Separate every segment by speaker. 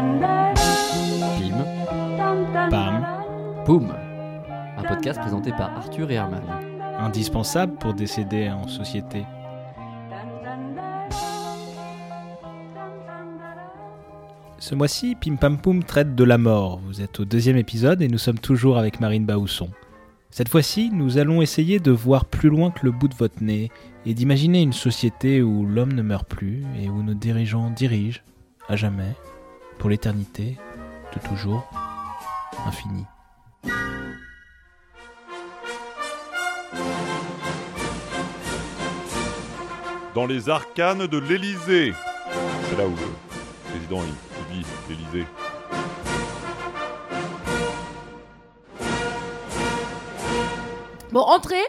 Speaker 1: Pim,
Speaker 2: Pam,
Speaker 1: Poum. Un podcast présenté par Arthur et Herman.
Speaker 2: indispensable pour décéder en société. Ce mois-ci, Pim Pam Poum traite de la mort. Vous êtes au deuxième épisode et nous sommes toujours avec Marine Baousson. Cette fois-ci, nous allons essayer de voir plus loin que le bout de votre nez et d'imaginer une société où l'homme ne meurt plus et où nos dirigeants dirigent, à jamais, pour l'éternité, de toujours, infini.
Speaker 3: dans les arcanes de l'Élysée. C'est là où le président il, dit l'Élysée.
Speaker 4: Bon, entrez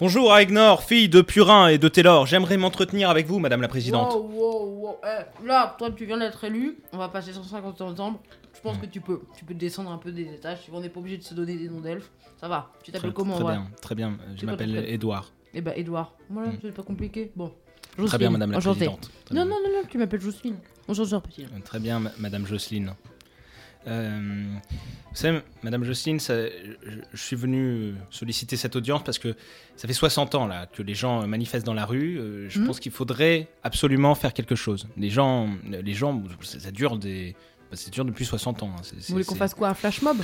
Speaker 2: Bonjour Aegnor, fille de Purin et de Taylor. J'aimerais m'entretenir avec vous, Madame la Présidente.
Speaker 4: Wow, wow, wow. Eh, là, toi, tu viens d'être élu. On va passer 150 septembre. Je pense que tu peux. Tu peux descendre un peu des étages. On n'est pas obligé de se donner des noms d'elfes. Ça va. Tu
Speaker 2: Très,
Speaker 4: t'appelles comment
Speaker 2: très
Speaker 4: ouais?
Speaker 2: bien, très bien. Je m'appelle Édouard.
Speaker 4: Eh ben, Edouard. Voilà,
Speaker 2: Mm.
Speaker 4: c'est pas compliqué. Bon.
Speaker 2: Très
Speaker 4: Jocelyne,
Speaker 2: bien, Madame la. Présidente. Très
Speaker 4: Non, non, non, non, tu m'appelles Jocelyne. Enchanté, petit.
Speaker 2: Euh, Très bien, ma- Madame Jocelyne. Euh, vous savez, Madame Jocelyne, ça- je, je suis venu solliciter cette audience parce que ça fait 60 ans là que les gens manifestent dans la rue. Euh, je
Speaker 4: Mhm.
Speaker 2: pense qu'il faudrait absolument faire quelque chose. Les gens, les gens, ça, ça dure des, bah, ça dure depuis 60 ans. hein.
Speaker 4: Vous voulez qu'on fasse quoi Un flash mob?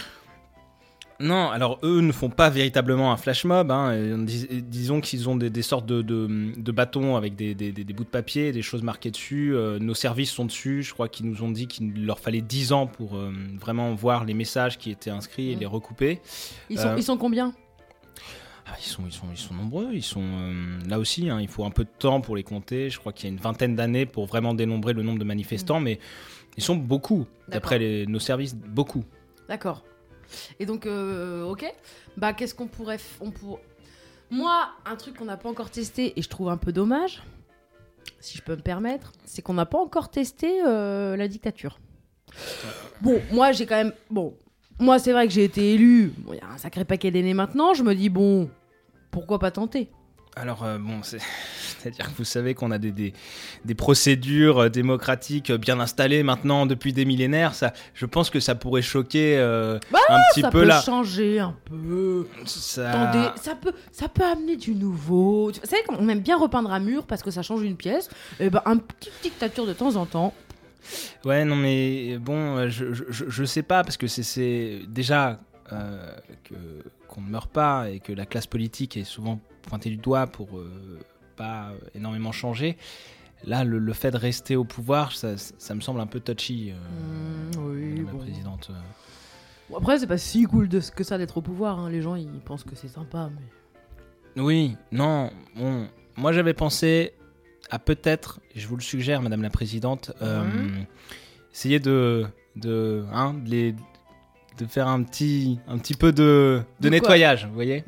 Speaker 2: Non, alors eux ne font pas véritablement un flash mob. hein. Dis- disons qu'ils ont des, des sortes de, de- de bâtons avec des, des- des- des bouts de papier, des choses marquées dessus. Euh, nos services sont dessus. Je crois qu'ils nous ont dit qu'il leur fallait 10 ans pour euh, vraiment voir les messages qui étaient inscrits et les recouper.
Speaker 4: ils sont,
Speaker 2: Euh,
Speaker 4: ils sont combien?
Speaker 2: Ah, ils, sont, ils, sont, ils sont nombreux. Ils sont là aussi. hein, il faut un peu de temps pour les compter. Je crois qu'il y a une vingtaine d'années pour vraiment dénombrer le nombre de manifestants, mais ils sont beaucoup. D'après nos services, beaucoup.
Speaker 4: D'accord. Et donc, euh, ok. Bah, qu'est-ce qu'on pourrait. On pour... Moi, un truc qu'on n'a pas encore testé et je trouve un peu dommage, si je peux me permettre, c'est qu'on n'a pas encore testé euh, la dictature. Bon, moi, j'ai quand même. Bon, moi, c'est vrai que j'ai été élu. Il y a un sacré paquet d'aînés maintenant. Je me dis, bon, pourquoi pas tenter?
Speaker 2: Alors, euh, bon, c'est- c'est-à-dire que vous savez qu'on a des, des, des procédures euh, démocratiques bien installées maintenant depuis des millénaires. Ça, je pense que ça pourrait choquer euh,
Speaker 4: Bah,
Speaker 2: un petit
Speaker 4: Ça
Speaker 2: peu
Speaker 4: peut
Speaker 2: là.
Speaker 4: changer un peu.
Speaker 2: Ça...
Speaker 4: Attendez, ça peut, ça peut amener du nouveau. Vous savez qu'on aime bien repeindre à mur parce que ça change une pièce. Et ben, un petit dictature de temps en temps.
Speaker 2: Ouais, non, mais bon, euh, je, je, je- sais pas, parce que c'est- déjà euh, qu'on ne meurt pas et que la classe politique est souvent pointée du doigt pour euh, pas énormément changer. Là, le, le fait de rester au pouvoir, ça, ça me semble un peu touchy, euh,
Speaker 4: Mmh, oui,
Speaker 2: Madame la présidente. euh.
Speaker 4: Bon, après, c'est pas si cool de, que ça d'être au pouvoir. hein. Les gens, ils pensent que c'est sympa. Mais...
Speaker 2: Oui, non, bon, moi j'avais pensé à peut-être, je vous le suggère, Madame la Présidente, euh, essayer de, de, hein, de, les- de faire un petit, un petit peu de, de, nettoyage, vous voyez?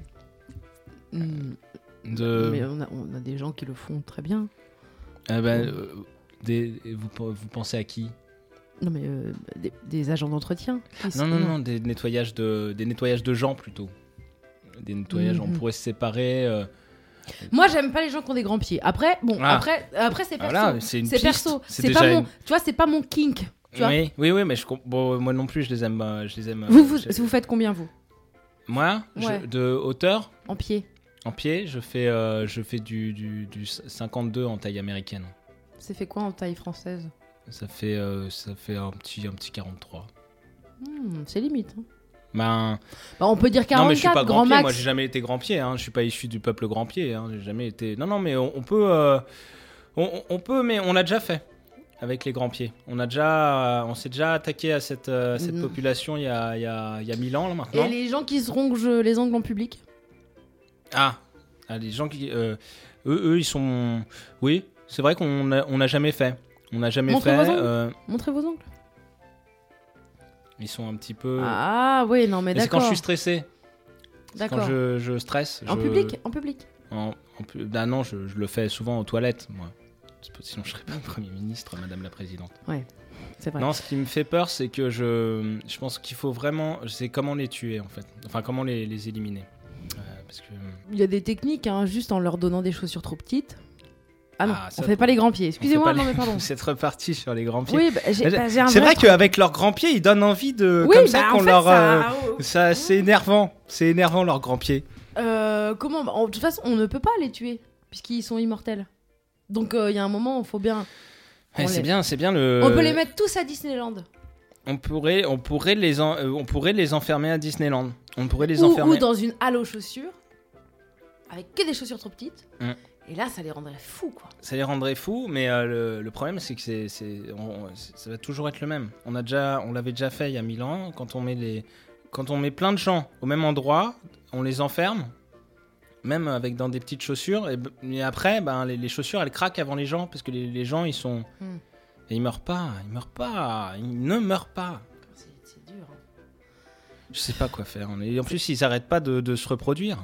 Speaker 4: Hmm,
Speaker 2: de,
Speaker 4: mais on a, on a des gens qui le font très bien.
Speaker 2: euh, ben, euh, des- vous, vous pensez à qui?
Speaker 4: Non, mais euh, des, des agents d'entretien.
Speaker 2: Non, non, non, des nettoyages de, des nettoyages de gens plutôt. Des nettoyages, on
Speaker 4: Mhm.
Speaker 2: pourrait se séparer. euh,
Speaker 4: Moi, j'aime pas les gens qui ont des grands pieds. Après, bon,
Speaker 2: Ah.
Speaker 4: après, après c'est
Speaker 2: ah,
Speaker 4: perso.
Speaker 2: voilà, c'est
Speaker 4: perso.
Speaker 2: c'est
Speaker 4: pas mon.
Speaker 2: une-
Speaker 4: Tu vois, c'est pas mon kink. Tu vois
Speaker 2: Oui, oui, oui, mais je, comp- bon, moi non plus, je les aime. Je les aime
Speaker 4: Vous, vous,
Speaker 2: je-
Speaker 4: vous faites combien, vous?
Speaker 2: Moi, je- de hauteur,
Speaker 4: En pied
Speaker 2: en pied, je fais, euh, je fais du, du, du 52 en taille américaine.
Speaker 4: C'est fait quoi en taille française?
Speaker 2: Ça fait, euh, ça fait un, petit, un petit 43.
Speaker 4: Hmm, C'est limite. hein.
Speaker 2: Ben,
Speaker 4: Bah, on peut dire
Speaker 2: non, mais je suis
Speaker 4: 44,
Speaker 2: pas grand,
Speaker 4: grand
Speaker 2: pied.
Speaker 4: max.
Speaker 2: Moi, j'ai jamais été grand pied. Hein. Je suis pas issu du peuple grand pied. Hein. J'ai jamais été. Non, non, mais on, on peut, euh, on, on- peut, mais on l'a déjà fait avec les grands pieds. On a déjà, on s'est déjà attaqué à cette, euh, cette
Speaker 4: Mhm.
Speaker 2: population il y a, il y a, il y a 1000 ans là, maintenant.
Speaker 4: Et les gens qui se rongent les ongles en public?
Speaker 2: Ah, ah, les gens qui. euh, eux, eux, ils sont. Oui, c'est vrai qu'on n'a on n'a jamais fait. On n'a jamais
Speaker 4: Montrez
Speaker 2: fait.
Speaker 4: vos
Speaker 2: euh,
Speaker 4: Montrez vos ongles.
Speaker 2: ils sont un petit peu.
Speaker 4: Ah oui, non mais
Speaker 2: Mais c'est quand
Speaker 4: d'accord.
Speaker 2: je suis stressé. C'est Quand
Speaker 4: D'accord.
Speaker 2: je, je stresse.
Speaker 4: En
Speaker 2: je-
Speaker 4: public En public
Speaker 2: en- en pu- Ah non, je, je le fais souvent aux toilettes, moi. Sinon, je serais pas Premier ministre, Madame la Présidente.
Speaker 4: C'est vrai.
Speaker 2: Non, ce qui me fait peur, c'est que je, je pense qu'il faut vraiment. C'est comment les tuer, en fait. Enfin, comment les, les éliminer. Parce que.
Speaker 4: Il y a des techniques, hein, juste en leur donnant des chaussures trop petites. Ah non,
Speaker 2: Ah,
Speaker 4: on fait pas les grands pieds. Excusez-moi, non
Speaker 2: les-
Speaker 4: mais pardon.
Speaker 2: Vous êtes reparti sur les grands pieds.
Speaker 4: Oui, bah, bah,
Speaker 2: c'est vrai qu'avec leurs grands pieds, ils donnent envie de.
Speaker 4: Oui,
Speaker 2: comme ça
Speaker 4: bah,
Speaker 2: qu'on leur. euh,
Speaker 4: ça-
Speaker 2: c'est énervant. C'est énervant leurs grands pieds.
Speaker 4: Euh, comment En- De toute façon, on ne peut pas les tuer puisqu'ils sont immortels. Donc euh, il y a un moment, il faut bien.
Speaker 2: Ouais, c'est
Speaker 4: les-
Speaker 2: bien, c'est bien le.
Speaker 4: On peut les mettre tous à Disneyland.
Speaker 2: On pourrait, on pourrait les, en- euh, on pourrait les enfermer à Disneyland. On pourrait les
Speaker 4: ou,
Speaker 2: enfermer.
Speaker 4: ou dans une halle aux chaussures avec que des chaussures trop petites. Et là, ça les rendrait fous, quoi.
Speaker 2: Ça les rendrait fous, mais euh, le, le problème c'est que c'est, ça va toujours être le même. On a déjà, on l'avait déjà fait il y a mille ans. Quand on met les, quand on met plein de gens au même endroit, on les enferme, même avec dans des petites chaussures. Et, après, ben les, les chaussures elles craquent avant les gens parce que les, les gens ils sont,
Speaker 4: Hmm.
Speaker 2: et ils meurent pas, ils meurent pas, ils ne meurent pas.
Speaker 4: C'est dur. hein.
Speaker 2: Je sais pas quoi faire. Et en plus ils arrêtent pas de, de se reproduire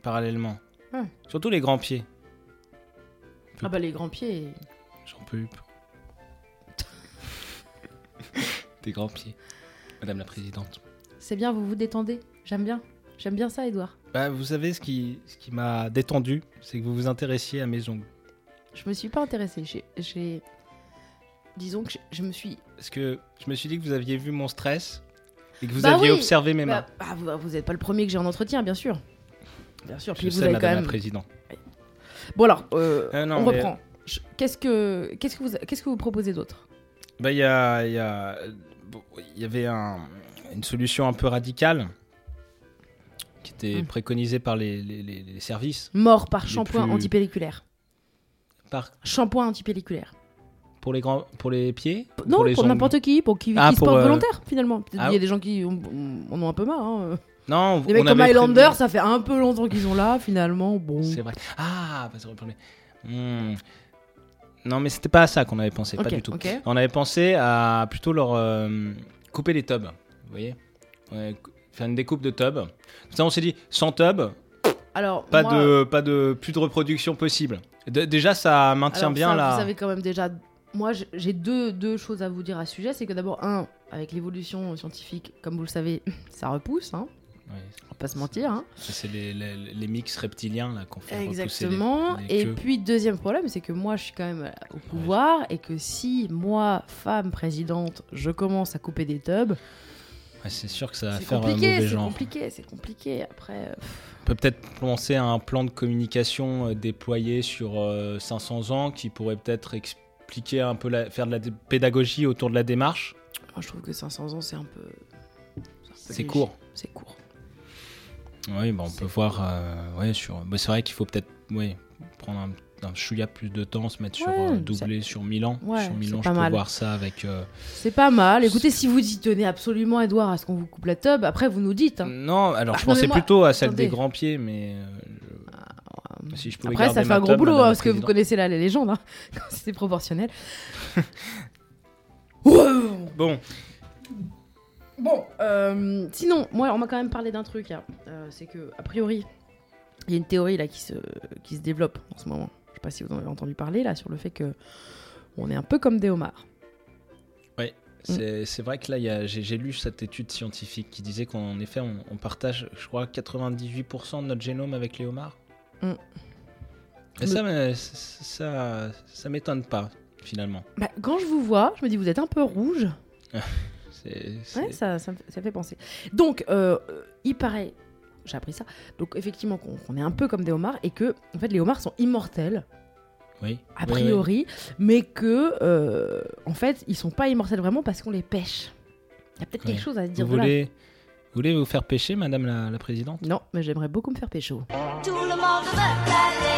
Speaker 2: parallèlement.
Speaker 4: Ouais.
Speaker 2: Surtout les grands pieds.
Speaker 4: Ah bah les grands pieds.
Speaker 2: J'en peux plus. Des grands pieds. Madame la Présidente.
Speaker 4: C'est bien, vous vous détendez. J'aime bien. J'aime bien ça, Edouard.
Speaker 2: Bah, vous savez ce qui, ce qui m'a détendu, c'est que vous vous intéressiez à mes ongles.
Speaker 4: Je me suis pas intéressée. J'ai-. Disons que je me suis.
Speaker 2: Parce que je me suis dit que vous aviez vu mon stress et que vous
Speaker 4: Bah
Speaker 2: aviez
Speaker 4: oui.
Speaker 2: observé mes mains.
Speaker 4: Bah, ah, vous, vous êtes pas le premier que j'ai en entretien, bien sûr. Bien sûr.
Speaker 2: je
Speaker 4: Puis vous
Speaker 2: sais,
Speaker 4: avez
Speaker 2: Madame
Speaker 4: quand
Speaker 2: la
Speaker 4: même.
Speaker 2: Présidente.
Speaker 4: Bon alors, euh,
Speaker 2: Euh, non,
Speaker 4: on
Speaker 2: mais-
Speaker 4: reprend. Je- Qu'est-ce que qu'est-ce que vous qu'est-ce que vous proposez d'autre?
Speaker 2: Bah, il y a, il y a- bon, il y avait un- une solution un peu radicale qui était
Speaker 4: Hmm.
Speaker 2: préconisée par les, les- les- les services.
Speaker 4: Mort par
Speaker 2: Les
Speaker 4: shampoing
Speaker 2: plus-
Speaker 4: antipelliculaire.
Speaker 2: Par,
Speaker 4: Shampoing antipelliculaire.
Speaker 2: Pour, les grands, pour les pieds?
Speaker 4: Non, pour,
Speaker 2: les
Speaker 4: n'importe qui, pour qui,
Speaker 2: Ah,
Speaker 4: qui se
Speaker 2: pour,
Speaker 4: porte
Speaker 2: euh,
Speaker 4: volontaire finalement.
Speaker 2: Ah
Speaker 4: Il y a des gens qui en, ont un peu marre. Hein.
Speaker 2: Non,
Speaker 4: Des mecs comme Highlander,
Speaker 2: prévu-
Speaker 4: ça fait un peu longtemps qu'ils sont là finalement. Bon.
Speaker 2: C'est vrai. Ah, bah. Hmm. Non, mais c'était pas à ça qu'on avait pensé, pas du tout. On avait pensé à plutôt leur euh, couper les tubs. Vous voyez? Faire une découpe de tubs. Comme ça, on s'est dit, sans tub,
Speaker 4: Alors,
Speaker 2: pas,
Speaker 4: moi,
Speaker 2: de, pas de plus de reproduction possible. De- déjà, ça maintient
Speaker 4: alors
Speaker 2: bien
Speaker 4: ça,
Speaker 2: la.
Speaker 4: Vous savez quand même déjà. Moi, j'ai deux, deux choses à vous dire à ce sujet. C'est que d'abord, un, avec l'évolution scientifique, comme vous le savez, ça repousse. Hein.
Speaker 2: Ouais,
Speaker 4: On va pas se mentir. Hein.
Speaker 2: c'est les, les, les mix reptiliens là, qu'on fait repousser
Speaker 4: Exactement.
Speaker 2: les-
Speaker 4: et puis, deuxième problème, c'est que moi, je suis quand même euh, au pouvoir et que si moi, femme présidente, je commence à couper des tubs,
Speaker 2: Ouais, c'est sûr que ça va
Speaker 4: c'est
Speaker 2: faire un mauvais
Speaker 4: c'est
Speaker 2: genre.
Speaker 4: compliqué, c'est compliqué. Après, euh,
Speaker 2: On peut peut-être penser à un plan de communication euh, déployé sur euh, 500 ans qui pourrait peut-être expliquer un peu, la- faire de la pédagogie autour de la démarche.
Speaker 4: moi, je trouve que 500 ans, c'est un peu.
Speaker 2: C'est court.
Speaker 4: C'est court.
Speaker 2: Oui, bah, on peut voir. euh, ouais, sur... bah, c'est vrai qu'il faut peut-être ouais, prendre un, un chouïa plus de temps, se mettre sur euh, doubler sur 1000 ans.
Speaker 4: Ouais,
Speaker 2: sur 1000
Speaker 4: c'est
Speaker 2: ans, je peux
Speaker 4: mal.
Speaker 2: voir ça avec. euh,
Speaker 4: C'est pas mal. Écoutez, si vous y tenez absolument, Edouard, à ce qu'on vous coupe la tub, après, vous nous dites. hein.
Speaker 2: Non, alors
Speaker 4: Ah,
Speaker 2: je
Speaker 4: non,
Speaker 2: pensais
Speaker 4: moi-
Speaker 2: plutôt à celle
Speaker 4: attendez.
Speaker 2: des grands pieds, mais euh, je- si je pouvais
Speaker 4: Après, ça fait un gros boulot, hein,
Speaker 2: la
Speaker 4: parce que vous connaissez là les légendes. Hein, quand c'est proportionnel.
Speaker 2: Bon,
Speaker 4: Bon, euh, sinon, moi, on m'a quand même parlé d'un truc. là. Euh, c'est que, a priori, il y a une théorie là qui se, qui se développe en ce moment. Je sais pas si vous en avez entendu parler là sur le fait que on est un peu comme des homards.
Speaker 2: C'est c'est vrai que là, il y a- j'ai j'ai lu cette étude scientifique qui disait qu'en effet, on, on partage, je crois, 98% de notre génome avec les homards.
Speaker 4: Mm.
Speaker 2: Et ça, ça, ça m'étonne pas, finalement.
Speaker 4: Bah, quand je vous vois, je me dis vous êtes un peu rouge.
Speaker 2: C'est- c'est-
Speaker 4: Ouais, ça, ça, fait penser. Donc, euh, il paraît, j'ai appris ça. Donc, effectivement, qu'on est un peu comme des homards et que, en fait, les homards sont immortels.
Speaker 2: oui.
Speaker 4: a
Speaker 2: Oui, oui.
Speaker 4: priori, mais que euh, en fait ils sont pas immortels vraiment parce qu'on les pêche. Il y a peut-être
Speaker 2: Ouais.
Speaker 4: quelque chose à se
Speaker 2: Vous
Speaker 4: dire de là.
Speaker 2: voulez, vous voulez vous faire pêcher, Madame la, la Présidente?
Speaker 4: Non, mais j'aimerais beaucoup me faire pécho.
Speaker 5: Tout le monde